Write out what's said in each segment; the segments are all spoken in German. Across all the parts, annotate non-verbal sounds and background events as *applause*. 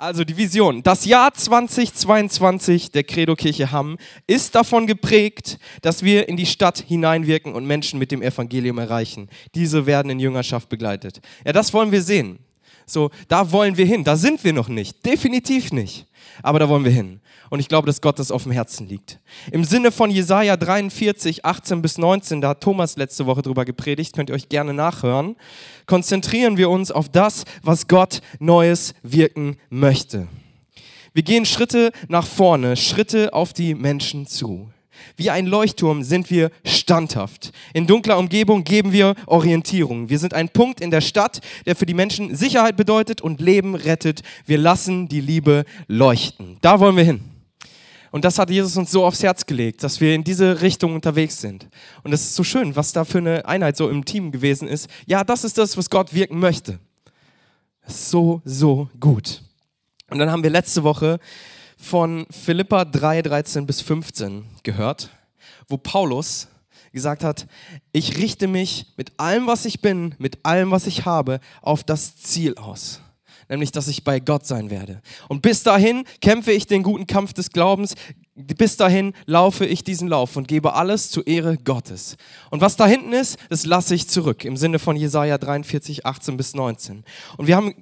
Also die Vision. Das Jahr 2022 der Credo-Kirche Hamm ist davon geprägt, dass wir in die Stadt hineinwirken und Menschen mit dem Evangelium erreichen. Diese werden in Jüngerschaft begleitet. Ja, das wollen wir sehen. So, da wollen wir hin. Da sind wir noch nicht. Definitiv nicht. Aber da wollen wir hin. Und ich glaube, dass Gott das auf dem Herzen liegt. Im Sinne von Jesaja 43, 18 bis 19, da hat Thomas letzte Woche drüber gepredigt, könnt ihr euch gerne nachhören, konzentrieren wir uns auf das, was Gott Neues wirken möchte. Wir gehen Schritte nach vorne, Schritte auf die Menschen zu. Wie ein Leuchtturm sind wir standhaft. In dunkler Umgebung geben wir Orientierung. Wir sind ein Punkt in der Stadt, der für die Menschen Sicherheit bedeutet und Leben rettet. Wir lassen die Liebe leuchten. Da wollen wir hin. Und das hat Jesus uns so aufs Herz gelegt, dass wir in diese Richtung unterwegs sind. Und es ist so schön, was da für eine Einheit so im Team gewesen ist. Ja, das ist das, was Gott wirken möchte. So, so gut. Und dann haben wir letzte Woche von Philippa 3, 13 bis 15 gehört, wo Paulus gesagt hat, ich richte mich mit allem, was ich bin, mit allem, was ich habe, auf das Ziel aus nämlich dass ich bei Gott sein werde. Und bis dahin kämpfe ich den guten Kampf des Glaubens, bis dahin laufe ich diesen Lauf und gebe alles zur Ehre Gottes. Und was da hinten ist, das lasse ich zurück, im Sinne von Jesaja 43, 18 bis 19. Und wir haben,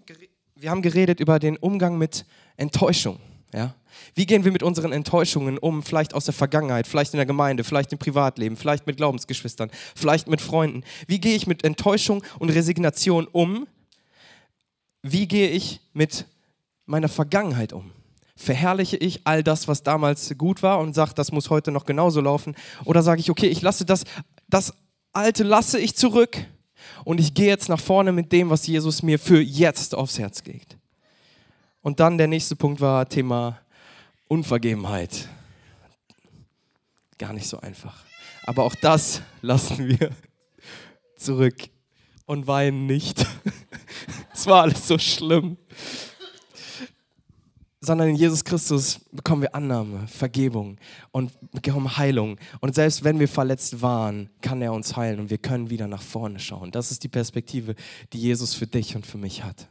wir haben geredet über den Umgang mit Enttäuschung. Ja? Wie gehen wir mit unseren Enttäuschungen um, vielleicht aus der Vergangenheit, vielleicht in der Gemeinde, vielleicht im Privatleben, vielleicht mit Glaubensgeschwistern, vielleicht mit Freunden? Wie gehe ich mit Enttäuschung und Resignation um? Wie gehe ich mit meiner Vergangenheit um? Verherrliche ich all das, was damals gut war und sage, das muss heute noch genauso laufen? Oder sage ich, okay, ich lasse das, das Alte lasse ich zurück und ich gehe jetzt nach vorne mit dem, was Jesus mir für jetzt aufs Herz legt. Und dann der nächste Punkt war Thema Unvergebenheit. Gar nicht so einfach. Aber auch das lassen wir zurück und weinen nicht. *laughs* es war alles so schlimm. Sondern in Jesus Christus bekommen wir Annahme, Vergebung und bekommen Heilung. Und selbst wenn wir verletzt waren, kann er uns heilen und wir können wieder nach vorne schauen. Das ist die Perspektive, die Jesus für dich und für mich hat.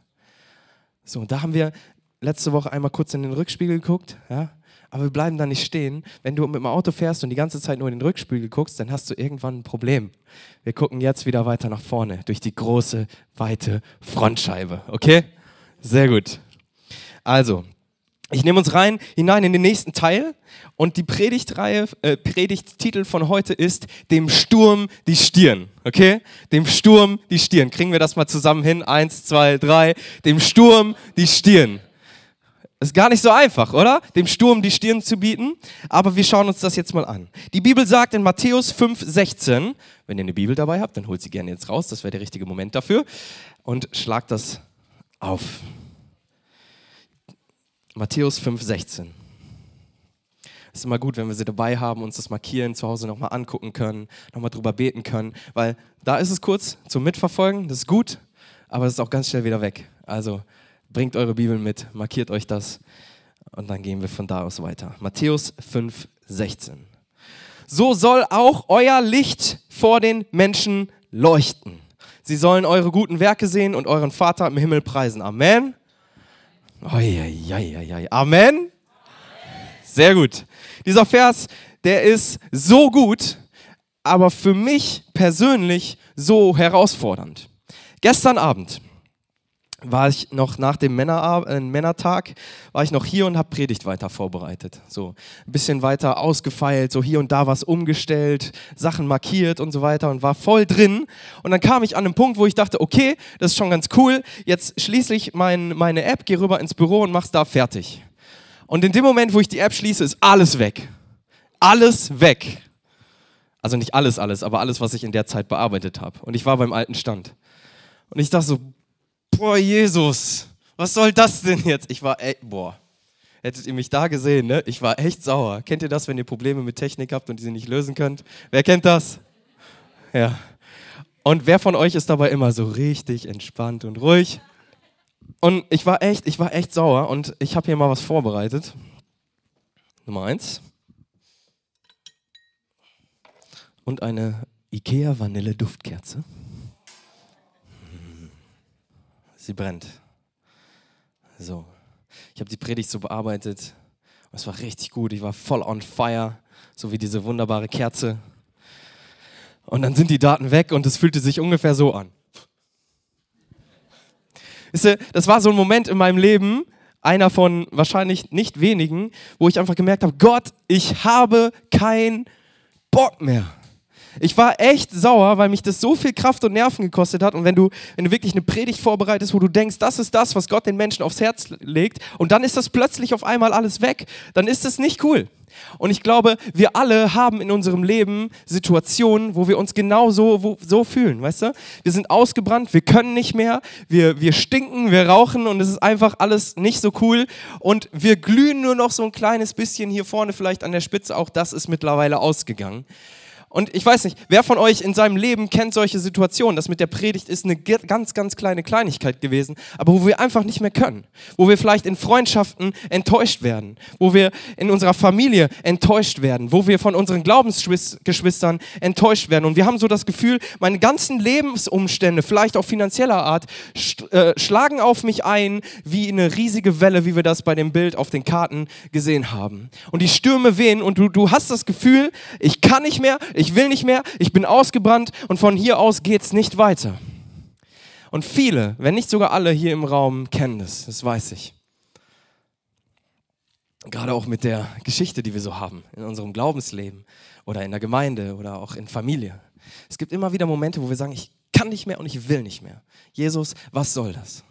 So, da haben wir letzte Woche einmal kurz in den Rückspiegel geguckt. Ja? Aber wir bleiben da nicht stehen. Wenn du mit dem Auto fährst und die ganze Zeit nur in den Rückspiegel guckst, dann hast du irgendwann ein Problem. Wir gucken jetzt wieder weiter nach vorne durch die große, weite Frontscheibe. Okay? Sehr gut. Also, ich nehme uns rein hinein in den nächsten Teil und die Predigtreihe, äh, Predigttitel von heute ist Dem Sturm die Stirn. Okay? Dem Sturm die Stirn. Kriegen wir das mal zusammen hin? Eins, zwei, drei. Dem Sturm die Stirn. Ist gar nicht so einfach, oder? Dem Sturm die Stirn zu bieten. Aber wir schauen uns das jetzt mal an. Die Bibel sagt in Matthäus 5, 16, wenn ihr eine Bibel dabei habt, dann holt sie gerne jetzt raus, das wäre der richtige Moment dafür. Und schlagt das auf. Matthäus 5, 16. Es ist immer gut, wenn wir sie dabei haben, uns das markieren, zu Hause nochmal angucken können, nochmal drüber beten können, weil da ist es kurz zum Mitverfolgen, das ist gut, aber es ist auch ganz schnell wieder weg. Also Bringt eure Bibel mit, markiert euch das und dann gehen wir von da aus weiter. Matthäus 5, 16. So soll auch euer Licht vor den Menschen leuchten. Sie sollen eure guten Werke sehen und euren Vater im Himmel preisen. Amen. Amen. Amen. Sehr gut. Dieser Vers, der ist so gut, aber für mich persönlich so herausfordernd. Gestern Abend war ich noch nach dem Männer, äh, Männertag, war ich noch hier und habe Predigt weiter vorbereitet. So ein bisschen weiter ausgefeilt, so hier und da was umgestellt, Sachen markiert und so weiter und war voll drin. Und dann kam ich an einen Punkt, wo ich dachte, okay, das ist schon ganz cool, jetzt schließe ich mein, meine App, gehe rüber ins Büro und mach's da fertig. Und in dem Moment, wo ich die App schließe, ist alles weg. Alles weg. Also nicht alles, alles, aber alles, was ich in der Zeit bearbeitet habe. Und ich war beim alten Stand. Und ich dachte so, boah, Jesus, was soll das denn jetzt? Ich war, ey, boah, hättet ihr mich da gesehen, ne? Ich war echt sauer. Kennt ihr das, wenn ihr Probleme mit Technik habt und die sie nicht lösen könnt? Wer kennt das? Ja. Und wer von euch ist dabei immer so richtig entspannt und ruhig? Und ich war echt, ich war echt sauer und ich habe hier mal was vorbereitet. Nummer eins. Und eine Ikea Vanille Duftkerze. Sie brennt. So. Ich habe die Predigt so bearbeitet. Es war richtig gut. Ich war voll on fire, so wie diese wunderbare Kerze. Und dann sind die Daten weg und es fühlte sich ungefähr so an. Das war so ein Moment in meinem Leben, einer von wahrscheinlich nicht wenigen, wo ich einfach gemerkt habe, Gott, ich habe keinen Bock mehr. Ich war echt sauer, weil mich das so viel Kraft und Nerven gekostet hat. Und wenn du, wenn du wirklich eine Predigt vorbereitest, wo du denkst, das ist das, was Gott den Menschen aufs Herz legt, und dann ist das plötzlich auf einmal alles weg, dann ist das nicht cool. Und ich glaube, wir alle haben in unserem Leben Situationen, wo wir uns genau so, wo, so fühlen, weißt du? Wir sind ausgebrannt, wir können nicht mehr, wir, wir stinken, wir rauchen und es ist einfach alles nicht so cool. Und wir glühen nur noch so ein kleines bisschen hier vorne, vielleicht an der Spitze, auch das ist mittlerweile ausgegangen. Und ich weiß nicht, wer von euch in seinem Leben kennt solche Situationen? Das mit der Predigt ist eine ganz, ganz kleine Kleinigkeit gewesen, aber wo wir einfach nicht mehr können. Wo wir vielleicht in Freundschaften enttäuscht werden. Wo wir in unserer Familie enttäuscht werden. Wo wir von unseren Glaubensgeschwistern enttäuscht werden. Und wir haben so das Gefühl, meine ganzen Lebensumstände, vielleicht auch finanzieller Art, äh, schlagen auf mich ein wie eine riesige Welle, wie wir das bei dem Bild auf den Karten gesehen haben. Und die Stürme wehen und du, du hast das Gefühl, ich kann nicht mehr, ich will nicht mehr, ich bin ausgebrannt und von hier aus geht es nicht weiter. Und viele, wenn nicht sogar alle hier im Raum kennen das, das weiß ich. Gerade auch mit der Geschichte, die wir so haben in unserem Glaubensleben oder in der Gemeinde oder auch in Familie. Es gibt immer wieder Momente, wo wir sagen, ich kann nicht mehr und ich will nicht mehr. Jesus, was soll das?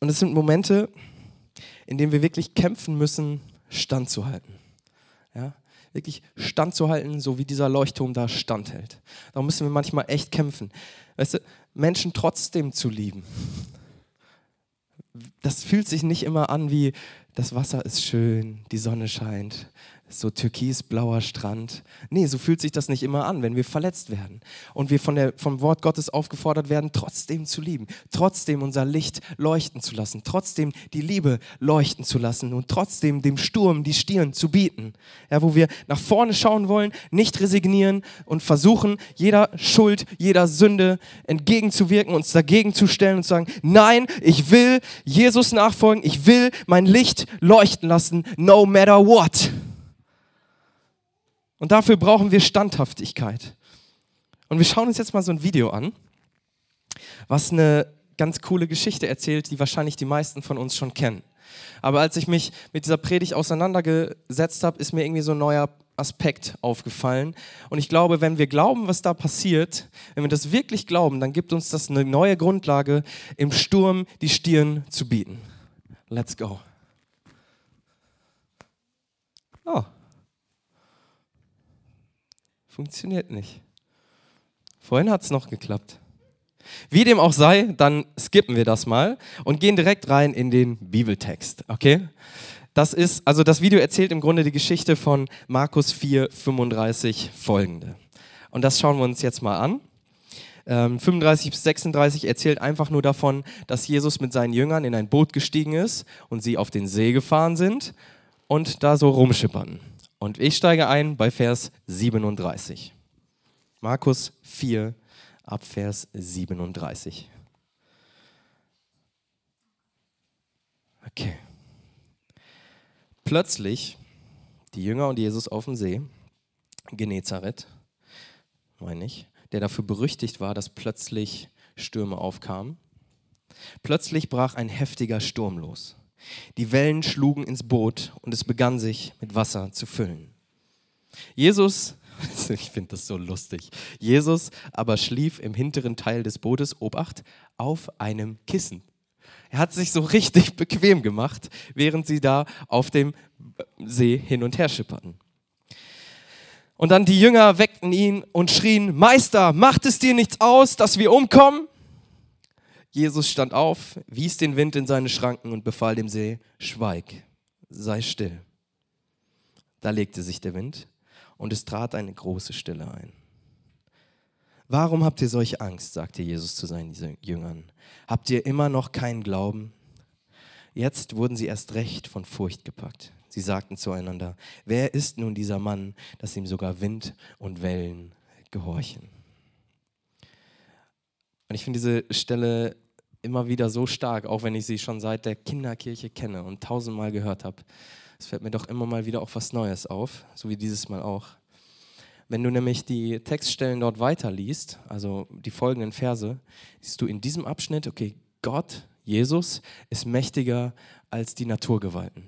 Und es sind Momente, in dem wir wirklich kämpfen müssen, standzuhalten. Ja? Wirklich standzuhalten, so wie dieser Leuchtturm da standhält. Darum müssen wir manchmal echt kämpfen. Weißt du, Menschen trotzdem zu lieben. Das fühlt sich nicht immer an wie, das Wasser ist schön, die Sonne scheint, so türkisblauer Strand. Nee, so fühlt sich das nicht immer an, wenn wir verletzt werden und wir von der, vom Wort Gottes aufgefordert werden, trotzdem zu lieben, trotzdem unser Licht leuchten zu lassen, trotzdem die Liebe leuchten zu lassen und trotzdem dem Sturm die Stirn zu bieten. Ja, wo wir nach vorne schauen wollen, nicht resignieren und versuchen, jeder Schuld, jeder Sünde entgegenzuwirken, uns dagegen zu stellen und zu sagen, nein, ich will Jesus nachfolgen, ich will mein Licht leuchten lassen, no matter what. Und dafür brauchen wir Standhaftigkeit. Und wir schauen uns jetzt mal so ein Video an, was eine ganz coole Geschichte erzählt, die wahrscheinlich die meisten von uns schon kennen. Aber als ich mich mit dieser Predigt auseinandergesetzt habe, ist mir irgendwie so ein neuer Aspekt aufgefallen. Und ich glaube, wenn wir glauben, was da passiert, wenn wir das wirklich glauben, dann gibt uns das eine neue Grundlage, im Sturm die Stirn zu bieten. Let's go. Oh, Funktioniert nicht. Vorhin hat es noch geklappt. Wie dem auch sei, dann skippen wir das mal und gehen direkt rein in den Bibeltext, okay? Das ist, also das Video erzählt im Grunde die Geschichte von Markus 4, 35 folgende. Und das schauen wir uns jetzt mal an. Ähm, 35 bis 36 erzählt einfach nur davon, dass Jesus mit seinen Jüngern in ein Boot gestiegen ist und sie auf den See gefahren sind und da so rumschippern. Und ich steige ein bei Vers 37. Markus 4 ab Vers 37. Okay. Plötzlich die Jünger und Jesus auf dem See, Genezareth, meine ich, der dafür berüchtigt war, dass plötzlich Stürme aufkamen. Plötzlich brach ein heftiger Sturm los. Die Wellen schlugen ins Boot und es begann sich mit Wasser zu füllen. Jesus, *laughs* ich finde das so lustig, Jesus aber schlief im hinteren Teil des Bootes, Obacht, auf einem Kissen. Er hat sich so richtig bequem gemacht, während sie da auf dem See hin und her schipperten. Und dann die Jünger weckten ihn und schrien, Meister, macht es dir nichts aus, dass wir umkommen? Jesus stand auf, wies den Wind in seine Schranken und befahl dem See, schweig, sei still. Da legte sich der Wind und es trat eine große Stille ein. Warum habt ihr solche Angst, sagte Jesus zu seinen Jüngern. Habt ihr immer noch keinen Glauben? Jetzt wurden sie erst recht von Furcht gepackt. Sie sagten zueinander, wer ist nun dieser Mann, dass ihm sogar Wind und Wellen gehorchen? Und ich finde diese Stelle immer wieder so stark, auch wenn ich sie schon seit der Kinderkirche kenne und tausendmal gehört habe. Es fällt mir doch immer mal wieder auch was Neues auf, so wie dieses Mal auch. Wenn du nämlich die Textstellen dort weiterliest, also die folgenden Verse, siehst du in diesem Abschnitt, okay, Gott, Jesus, ist mächtiger als die Naturgewalten.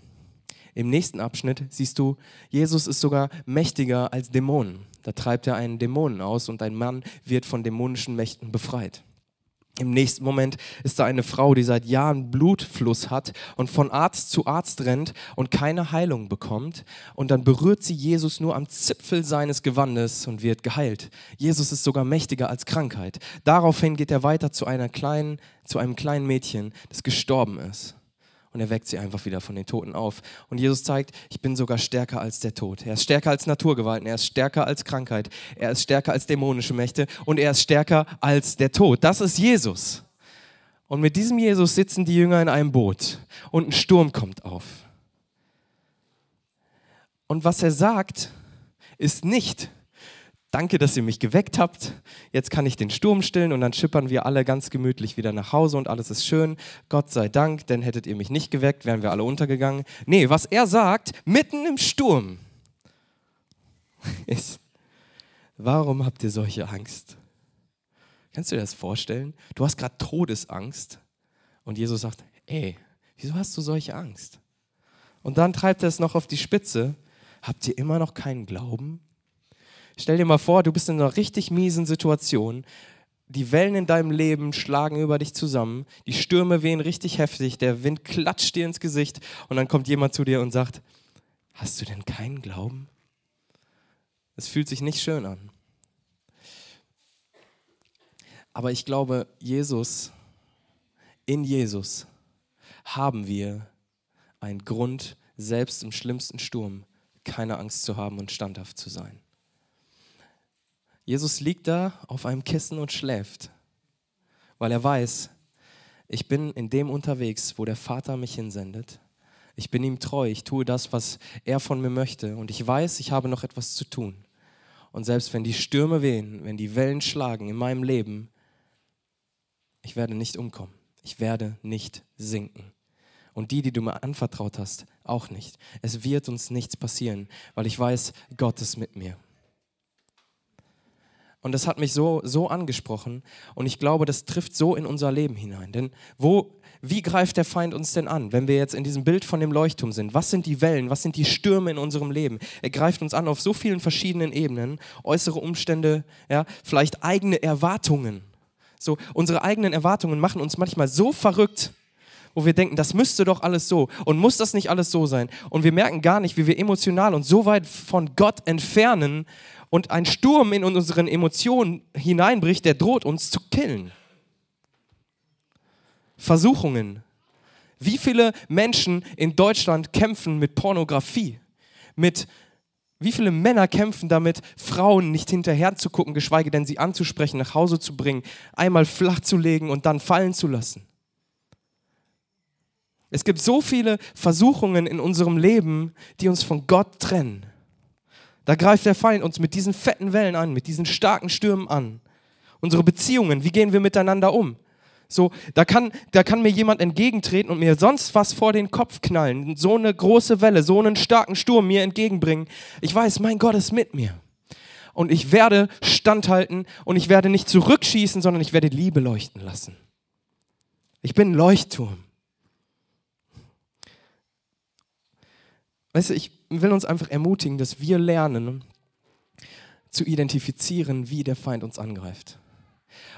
Im nächsten Abschnitt siehst du, Jesus ist sogar mächtiger als Dämonen. Da treibt er einen Dämonen aus und ein Mann wird von dämonischen Mächten befreit. Im nächsten Moment ist da eine Frau, die seit Jahren Blutfluss hat und von Arzt zu Arzt rennt und keine Heilung bekommt. Und dann berührt sie Jesus nur am Zipfel seines Gewandes und wird geheilt. Jesus ist sogar mächtiger als Krankheit. Daraufhin geht er weiter zu einer kleinen, zu einem kleinen Mädchen, das gestorben ist und er weckt sie einfach wieder von den Toten auf. Und Jesus zeigt, ich bin sogar stärker als der Tod. Er ist stärker als Naturgewalten, er ist stärker als Krankheit, er ist stärker als dämonische Mächte und er ist stärker als der Tod. Das ist Jesus. Und mit diesem Jesus sitzen die Jünger in einem Boot und ein Sturm kommt auf. Und was er sagt, ist nicht, danke, dass ihr mich geweckt habt. Jetzt kann ich den Sturm stillen und dann schippern wir alle ganz gemütlich wieder nach Hause und alles ist schön. Gott sei Dank, denn hättet ihr mich nicht geweckt, wären wir alle untergegangen. Nee, was er sagt, mitten im Sturm, *laughs* ist, warum habt ihr solche Angst? Kannst du dir das vorstellen? Du hast gerade Todesangst und Jesus sagt, ey, wieso hast du solche Angst? Und dann treibt er es noch auf die Spitze. Habt ihr immer noch keinen Glauben? Stell dir mal vor, du bist in einer richtig miesen Situation. Die Wellen in deinem Leben schlagen über dich zusammen. Die Stürme wehen richtig heftig. Der Wind klatscht dir ins Gesicht. Und dann kommt jemand zu dir und sagt: Hast du denn keinen Glauben? Es fühlt sich nicht schön an. Aber ich glaube, Jesus, in Jesus haben wir einen Grund, selbst im schlimmsten Sturm keine Angst zu haben und standhaft zu sein. Jesus liegt da auf einem Kissen und schläft, weil er weiß, ich bin in dem unterwegs, wo der Vater mich hinsendet. Ich bin ihm treu, ich tue das, was er von mir möchte und ich weiß, ich habe noch etwas zu tun. Und selbst wenn die Stürme wehen, wenn die Wellen schlagen in meinem Leben, ich werde nicht umkommen. Ich werde nicht sinken. Und die, die du mir anvertraut hast, auch nicht. Es wird uns nichts passieren, weil ich weiß, Gott ist mit mir. Und das hat mich so, so angesprochen. Und ich glaube, das trifft so in unser Leben hinein. Denn wo, wie greift der Feind uns denn an, wenn wir jetzt in diesem Bild von dem Leuchtturm sind? Was sind die Wellen? Was sind die Stürme in unserem Leben? Er greift uns an auf so vielen verschiedenen Ebenen. Äußere Umstände, ja, vielleicht eigene Erwartungen. So, unsere eigenen Erwartungen machen uns manchmal so verrückt, wo wir denken, das müsste doch alles so und muss das nicht alles so sein? Und wir merken gar nicht, wie wir emotional und so weit von Gott entfernen und ein Sturm in unseren Emotionen hineinbricht, der droht uns zu killen. Versuchungen. Wie viele Menschen in Deutschland kämpfen mit Pornografie? Mit wie viele Männer kämpfen damit, Frauen nicht hinterher zu gucken, geschweige denn sie anzusprechen, nach Hause zu bringen, einmal flach zu legen und dann fallen zu lassen? Es gibt so viele Versuchungen in unserem Leben, die uns von Gott trennen. Da greift der Feind uns mit diesen fetten Wellen an, mit diesen starken Stürmen an. Unsere Beziehungen, wie gehen wir miteinander um? So, da kann, da kann mir jemand entgegentreten und mir sonst was vor den Kopf knallen. So eine große Welle, so einen starken Sturm mir entgegenbringen. Ich weiß, mein Gott ist mit mir. Und ich werde standhalten und ich werde nicht zurückschießen, sondern ich werde Liebe leuchten lassen. Ich bin ein Leuchtturm. Weißt du, ich will uns einfach ermutigen, dass wir lernen zu identifizieren, wie der Feind uns angreift.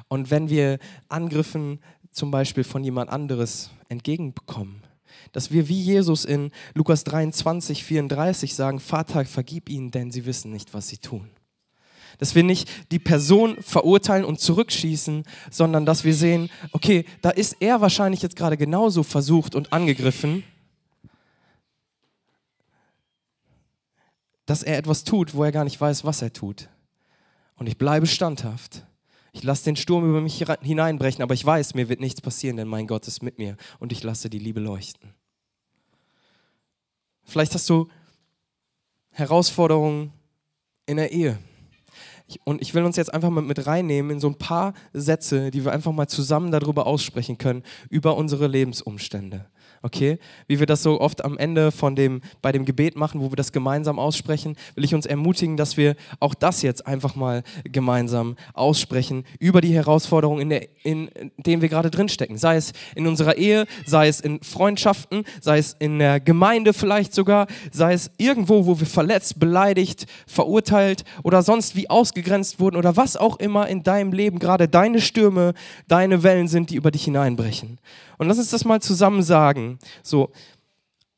Und wenn wir Angriffen zum Beispiel von jemand anderes entgegenbekommen, dass wir wie Jesus in Lukas 23, 34 sagen, Vater, vergib ihnen, denn sie wissen nicht, was sie tun. Dass wir nicht die Person verurteilen und zurückschießen, sondern dass wir sehen, okay, da ist er wahrscheinlich jetzt gerade genauso versucht und angegriffen dass er etwas tut, wo er gar nicht weiß, was er tut. Und ich bleibe standhaft. Ich lasse den Sturm über mich hineinbrechen, aber ich weiß, mir wird nichts passieren, denn mein Gott ist mit mir und ich lasse die Liebe leuchten. Vielleicht hast du Herausforderungen in der Ehe. und ich will uns jetzt einfach mal mit reinnehmen in so ein paar Sätze, die wir einfach mal zusammen darüber aussprechen können, über unsere Lebensumstände okay? Wie wir das so oft am Ende von dem, bei dem Gebet machen, wo wir das gemeinsam aussprechen, will ich uns ermutigen, dass wir auch das jetzt einfach mal gemeinsam aussprechen über die Herausforderungen, in, der, in, in denen wir gerade drinstecken. Sei es in unserer Ehe, sei es in Freundschaften, sei es in der Gemeinde vielleicht sogar, sei es irgendwo, wo wir verletzt, beleidigt, verurteilt oder sonst wie ausgegrenzt wurden oder was auch immer in deinem Leben gerade deine Stürme, deine Wellen sind, die über dich hineinbrechen. Und lass uns das mal zusammen sagen. So,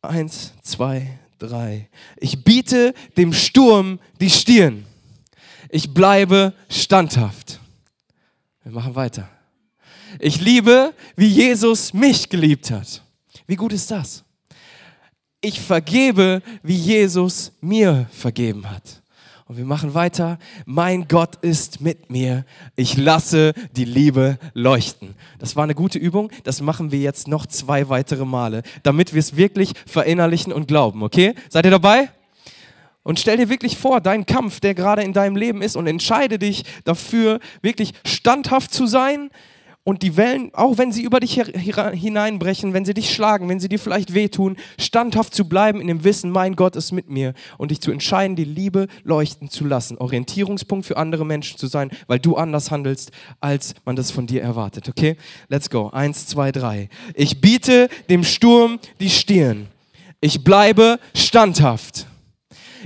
eins, zwei, drei. Ich biete dem Sturm die Stirn. Ich bleibe standhaft. Wir machen weiter. Ich liebe, wie Jesus mich geliebt hat. Wie gut ist das? Ich vergebe, wie Jesus mir vergeben hat. Und wir machen weiter. Mein Gott ist mit mir. Ich lasse die Liebe leuchten. Das war eine gute Übung. Das machen wir jetzt noch zwei weitere Male, damit wir es wirklich verinnerlichen und glauben. Okay? Seid ihr dabei? Und stell dir wirklich vor, deinen Kampf, der gerade in deinem Leben ist, und entscheide dich dafür, wirklich standhaft zu sein, und die Wellen, auch wenn sie über dich hineinbrechen, wenn sie dich schlagen, wenn sie dir vielleicht wehtun, standhaft zu bleiben in dem Wissen, mein Gott ist mit mir und dich zu entscheiden, die Liebe leuchten zu lassen, Orientierungspunkt für andere Menschen zu sein, weil du anders handelst, als man das von dir erwartet. Okay? Let's go. Eins, zwei, drei. Ich biete dem Sturm die Stirn. Ich bleibe standhaft.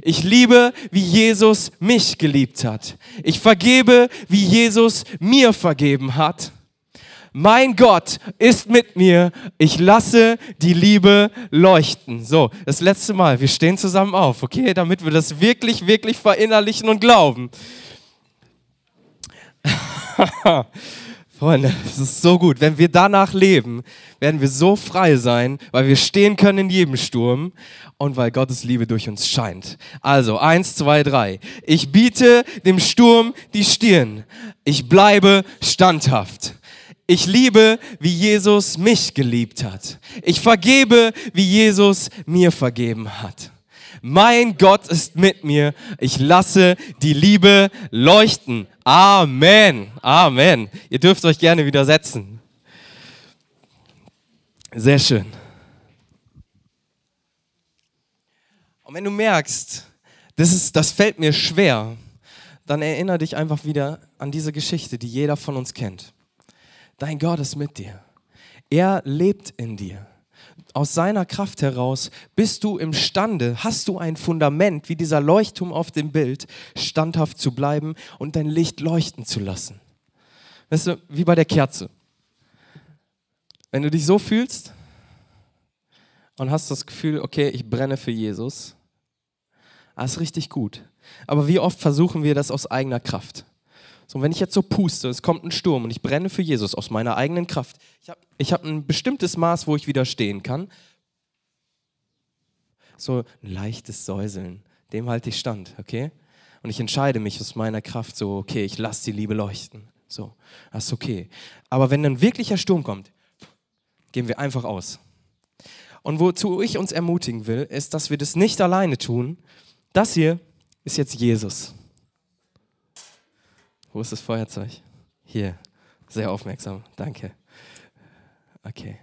Ich liebe, wie Jesus mich geliebt hat. Ich vergebe, wie Jesus mir vergeben hat mein Gott ist mit mir, ich lasse die Liebe leuchten. So, das letzte Mal, wir stehen zusammen auf, okay, damit wir das wirklich, wirklich verinnerlichen und glauben. *laughs* Freunde, es ist so gut. Wenn wir danach leben, werden wir so frei sein, weil wir stehen können in jedem Sturm und weil Gottes Liebe durch uns scheint. Also, eins, zwei, drei. Ich biete dem Sturm die Stirn. Ich bleibe standhaft. Ich liebe, wie Jesus mich geliebt hat. Ich vergebe, wie Jesus mir vergeben hat. Mein Gott ist mit mir. Ich lasse die Liebe leuchten. Amen. Amen. Ihr dürft euch gerne widersetzen. Sehr schön. Und wenn du merkst, das, ist, das fällt mir schwer, dann erinnere dich einfach wieder an diese Geschichte, die jeder von uns kennt. Dein Gott ist mit dir. Er lebt in dir. Aus seiner Kraft heraus bist du imstande, hast du ein Fundament, wie dieser Leuchtturm auf dem Bild, standhaft zu bleiben und dein Licht leuchten zu lassen. Weißt du, wie bei der Kerze. Wenn du dich so fühlst und hast das Gefühl, okay, ich brenne für Jesus, das ist richtig gut. Aber wie oft versuchen wir das aus eigener Kraft? So, wenn ich jetzt so puste, es kommt ein Sturm und ich brenne für Jesus aus meiner eigenen Kraft. Ich habe ich hab ein bestimmtes Maß, wo ich widerstehen kann. So ein leichtes Säuseln, dem halte ich stand, okay? Und ich entscheide mich aus meiner Kraft so, okay, ich lasse die Liebe leuchten. So, das ist okay. Aber wenn ein wirklicher Sturm kommt, gehen wir einfach aus. Und wozu ich uns ermutigen will, ist, dass wir das nicht alleine tun. Das hier ist jetzt Jesus. Wo ist das Feuerzeug? Hier. Sehr aufmerksam. Danke. Okay.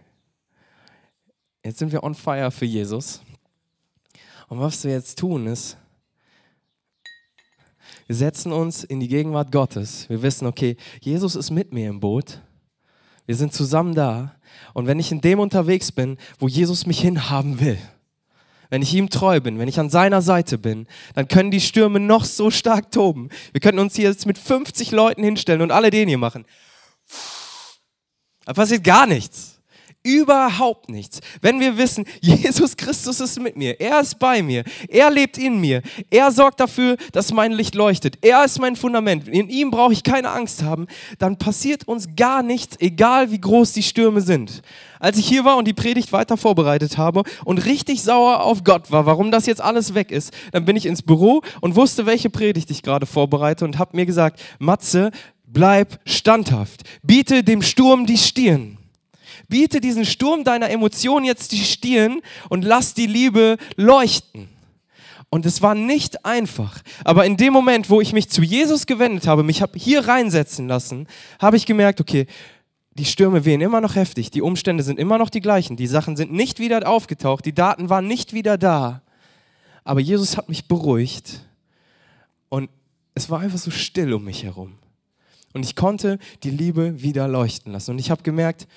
Jetzt sind wir on fire für Jesus. Und was wir jetzt tun ist, wir setzen uns in die Gegenwart Gottes. Wir wissen, okay, Jesus ist mit mir im Boot. Wir sind zusammen da. Und wenn ich in dem unterwegs bin, wo Jesus mich hinhaben will, wenn ich ihm treu bin, wenn ich an seiner Seite bin, dann können die Stürme noch so stark toben. Wir könnten uns hier jetzt mit 50 Leuten hinstellen und alle den hier machen. Da passiert gar nichts. Überhaupt nichts. Wenn wir wissen, *laughs* Jesus Christus ist mit mir, er ist bei mir, er lebt in mir, er sorgt dafür, dass mein Licht leuchtet, er ist mein Fundament, in ihm brauche ich keine Angst haben, dann passiert uns gar nichts, egal wie groß die Stürme sind. Als ich hier war und die Predigt weiter vorbereitet habe und richtig sauer auf Gott war, warum das jetzt alles weg ist, dann bin ich ins Büro und wusste, welche Predigt ich gerade vorbereite und habe mir gesagt, Matze, bleib standhaft, biete dem Sturm die Stirn. Biete diesen Sturm deiner Emotionen jetzt die Stirn und lass die Liebe leuchten. Und es war nicht einfach. Aber in dem Moment, wo ich mich zu Jesus gewendet habe, mich habe hier reinsetzen lassen, habe ich gemerkt, okay, die Stürme wehen immer noch heftig, die Umstände sind immer noch die gleichen, die Sachen sind nicht wieder aufgetaucht, die Daten waren nicht wieder da. Aber Jesus hat mich beruhigt und es war einfach so still um mich herum. Und ich konnte die Liebe wieder leuchten lassen. Und ich habe gemerkt,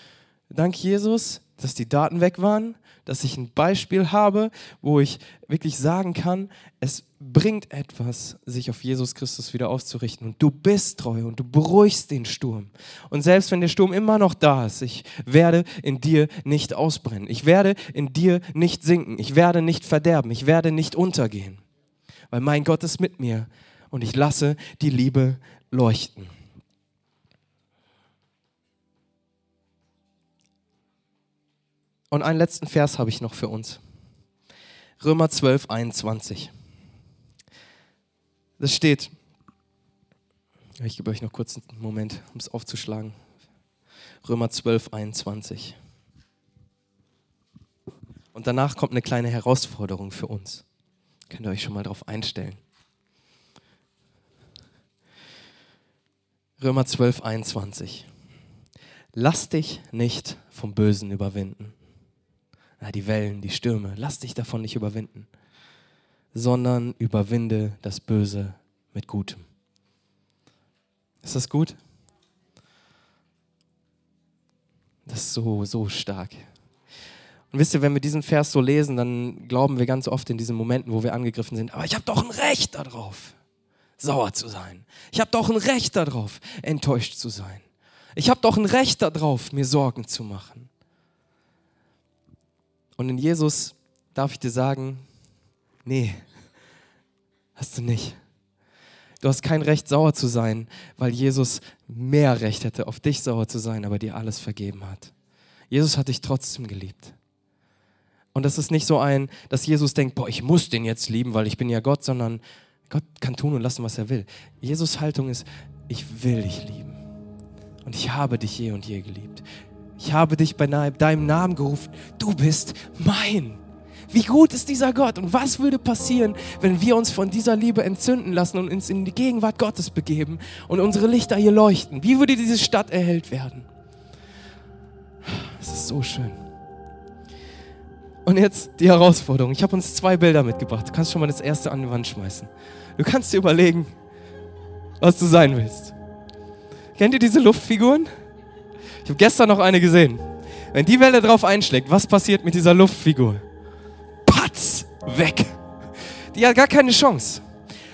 dank Jesus, dass die Daten weg waren, dass ich ein Beispiel habe, wo ich wirklich sagen kann, es bringt etwas, sich auf Jesus Christus wieder auszurichten. Und du bist treu und du beruhigst den Sturm. Und selbst wenn der Sturm immer noch da ist, ich werde in dir nicht ausbrennen. Ich werde in dir nicht sinken. Ich werde nicht verderben. Ich werde nicht untergehen. Weil mein Gott ist mit mir und ich lasse die Liebe leuchten. Und einen letzten Vers habe ich noch für uns. Römer 12, 21. Das steht, ich gebe euch noch kurz einen Moment, um es aufzuschlagen. Römer 12, 21. Und danach kommt eine kleine Herausforderung für uns. Könnt ihr euch schon mal darauf einstellen. Römer 12, 21. Lass dich nicht vom Bösen überwinden ja, die Wellen, die Stürme, lass dich davon nicht überwinden, sondern überwinde das Böse mit Gutem. Ist das gut? Das ist so, so stark. Und wisst ihr, wenn wir diesen Vers so lesen, dann glauben wir ganz oft in diesen Momenten, wo wir angegriffen sind, aber ich habe doch ein Recht darauf, sauer zu sein. Ich habe doch ein Recht darauf, enttäuscht zu sein. Ich habe doch ein Recht darauf, mir Sorgen zu machen. Und in Jesus darf ich dir sagen, nee, hast du nicht. Du hast kein Recht, sauer zu sein, weil Jesus mehr Recht hätte, auf dich sauer zu sein, aber dir alles vergeben hat. Jesus hat dich trotzdem geliebt. Und das ist nicht so ein, dass Jesus denkt, boah, ich muss den jetzt lieben, weil ich bin ja Gott, sondern Gott kann tun und lassen, was er will. Jesus Haltung ist, ich will dich lieben. Und ich habe dich je und je geliebt. Ich habe dich bei deinem Namen gerufen. Du bist mein. Wie gut ist dieser Gott? Und was würde passieren, wenn wir uns von dieser Liebe entzünden lassen und uns in die Gegenwart Gottes begeben und unsere Lichter hier leuchten? Wie würde diese Stadt erhellt werden? Es ist so schön. Und jetzt die Herausforderung. Ich habe uns zwei Bilder mitgebracht. Du kannst schon mal das erste an die Wand schmeißen. Du kannst dir überlegen, was du sein willst. Kennt ihr diese Luftfiguren? Ich habe gestern noch eine gesehen. Wenn die Welle drauf einschlägt, was passiert mit dieser Luftfigur? Patz, weg. Die hat gar keine Chance.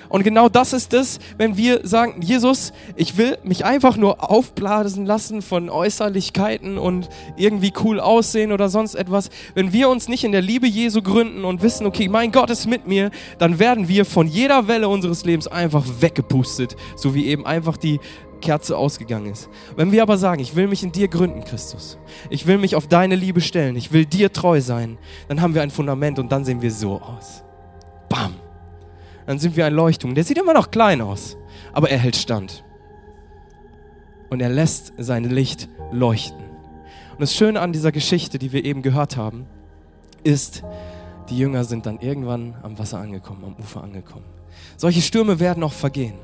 Und genau das ist es, wenn wir sagen, Jesus, ich will mich einfach nur aufblasen lassen von Äußerlichkeiten und irgendwie cool aussehen oder sonst etwas. Wenn wir uns nicht in der Liebe Jesu gründen und wissen, okay, mein Gott ist mit mir, dann werden wir von jeder Welle unseres Lebens einfach weggepustet, so wie eben einfach die Kerze ausgegangen ist. Wenn wir aber sagen, ich will mich in dir gründen, Christus, ich will mich auf deine Liebe stellen, ich will dir treu sein, dann haben wir ein Fundament und dann sehen wir so aus. Bam. Dann sind wir ein Leuchtturm. Der sieht immer noch klein aus, aber er hält stand. Und er lässt sein Licht leuchten. Und das Schöne an dieser Geschichte, die wir eben gehört haben, ist, die Jünger sind dann irgendwann am Wasser angekommen, am Ufer angekommen. Solche Stürme werden auch vergehen.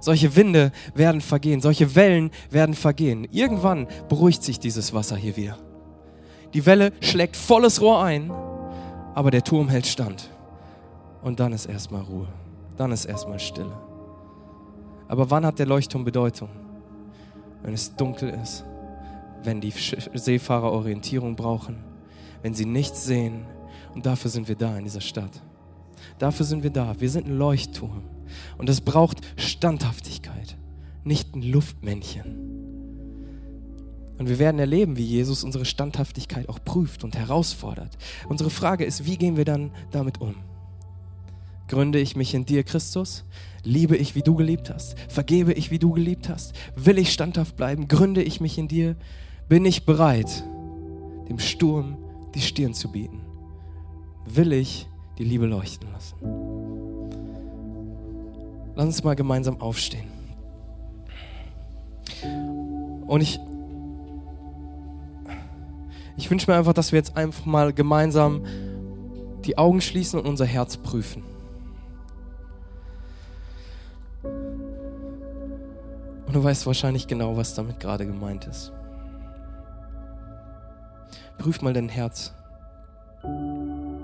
Solche Winde werden vergehen, solche Wellen werden vergehen. Irgendwann beruhigt sich dieses Wasser hier wieder. Die Welle schlägt volles Rohr ein, aber der Turm hält stand. Und dann ist erstmal Ruhe, dann ist erstmal Stille. Aber wann hat der Leuchtturm Bedeutung? Wenn es dunkel ist, wenn die Seefahrer Orientierung brauchen, wenn sie nichts sehen. Und dafür sind wir da in dieser Stadt. Dafür sind wir da. Wir sind ein Leuchtturm. Und es braucht Standhaftigkeit, nicht ein Luftmännchen. Und wir werden erleben, wie Jesus unsere Standhaftigkeit auch prüft und herausfordert. Unsere Frage ist, wie gehen wir dann damit um? Gründe ich mich in dir, Christus? Liebe ich, wie du geliebt hast? Vergebe ich, wie du geliebt hast? Will ich standhaft bleiben? Gründe ich mich in dir? Bin ich bereit, dem Sturm die Stirn zu bieten? Will ich die Liebe leuchten lassen? Lass uns mal gemeinsam aufstehen. Und ich, ich wünsche mir einfach, dass wir jetzt einfach mal gemeinsam die Augen schließen und unser Herz prüfen. Und du weißt wahrscheinlich genau, was damit gerade gemeint ist. Prüf mal dein Herz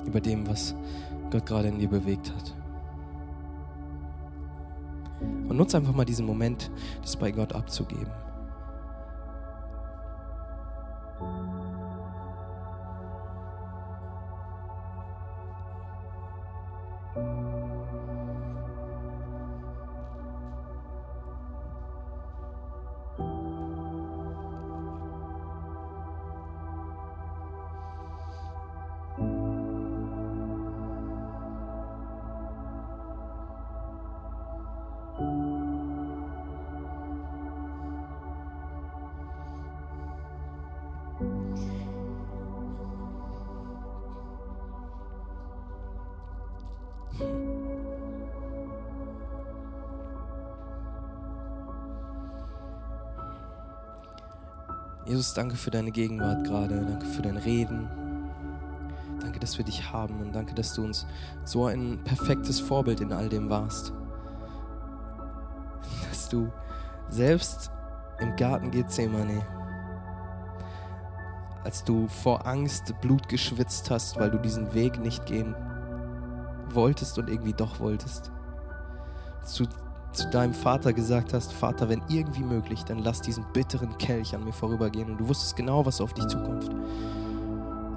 über dem, was Gott gerade in dir bewegt hat. Und nutze einfach mal diesen Moment, das bei Gott abzugeben. Jesus, danke für deine Gegenwart gerade, danke für dein Reden. Danke, dass wir dich haben und danke, dass du uns so ein perfektes Vorbild in all dem warst. *laughs* Dass du selbst im Garten Gethsemane, als du vor Angst Blut geschwitzt hast, weil du diesen Weg nicht gehen wolltest und irgendwie doch wolltest, dass du zu deinem Vater gesagt hast, Vater, wenn irgendwie möglich, dann lass diesen bitteren Kelch an mir vorübergehen. Und du wusstest genau, was auf dich zukommt.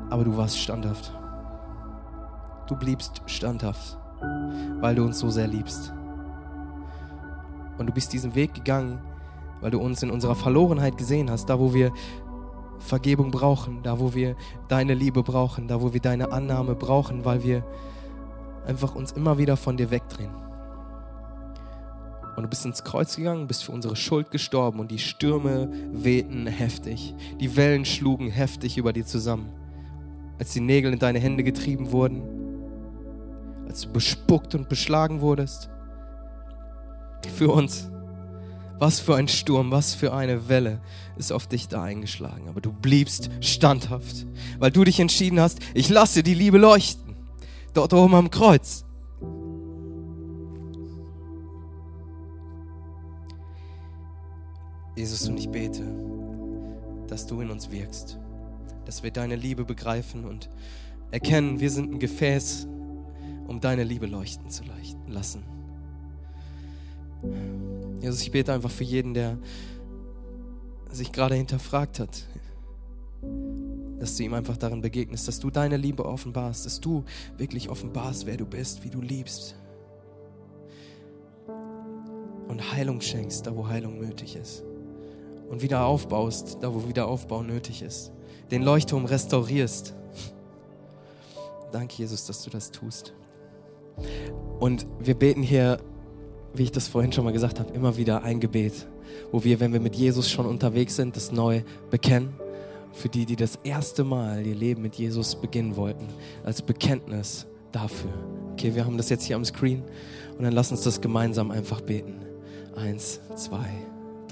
Aber du warst standhaft. Du bliebst standhaft, weil du uns so sehr liebst. Und du bist diesen Weg gegangen, weil du uns in unserer Verlorenheit gesehen hast, da wo wir Vergebung brauchen, da wo wir deine Liebe brauchen, da wo wir deine Annahme brauchen, weil wir einfach uns immer wieder von dir wegdrehen. Und du bist ins Kreuz gegangen, bist für unsere Schuld gestorben und die Stürme wehten heftig. Die Wellen schlugen heftig über dir zusammen. Als die Nägel in deine Hände getrieben wurden, als du bespuckt und beschlagen wurdest. Für uns. Was für ein Sturm, was für eine Welle ist auf dich da eingeschlagen. Aber du bliebst standhaft, weil du dich entschieden hast, ich lasse die Liebe leuchten. Dort oben am Kreuz. Jesus, und ich bete, dass du in uns wirkst, dass wir deine Liebe begreifen und erkennen, wir sind ein Gefäß, um deine Liebe leuchten zu lassen. Jesus, ich bete einfach für jeden, der sich gerade hinterfragt hat, dass du ihm einfach darin begegnest, dass du deine Liebe offenbarst, dass du wirklich offenbarst, wer du bist, wie du liebst. Und Heilung schenkst, da wo Heilung nötig ist und wieder aufbaust, da wo wieder Aufbau nötig ist. Den Leuchtturm restaurierst. Danke, Jesus, dass du das tust. Und wir beten hier, wie ich das vorhin schon mal gesagt habe, immer wieder ein Gebet, wo wir, wenn wir mit Jesus schon unterwegs sind, das neu bekennen. Für die, die das erste Mal ihr Leben mit Jesus beginnen wollten, als Bekenntnis dafür. Okay, wir haben das jetzt hier am Screen und dann lass uns das gemeinsam einfach beten. Eins, zwei, drei.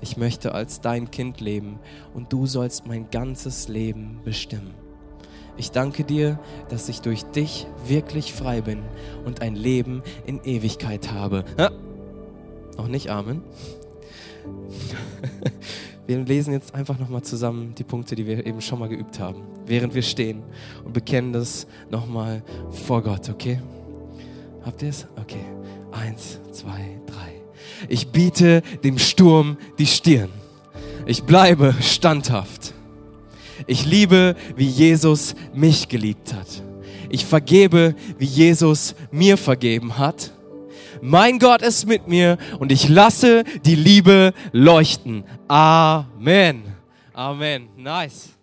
ich möchte als dein Kind leben und du sollst mein ganzes Leben bestimmen. Ich danke dir, dass ich durch dich wirklich frei bin und ein Leben in Ewigkeit habe. Ja, noch nicht Amen. *laughs* Wir lesen jetzt einfach nochmal zusammen die Punkte, die wir eben schon mal geübt haben, während wir stehen und bekennen das nochmal vor Gott, okay? Habt ihr es? Okay. Eins, zwei, drei. Ich biete dem Sturm die Stirn. Ich bleibe standhaft. Ich liebe, wie Jesus mich geliebt hat. Ich vergebe, wie Jesus mir vergeben hat. Mein Gott ist mit mir und ich lasse die Liebe leuchten. Amen. Amen. Nice.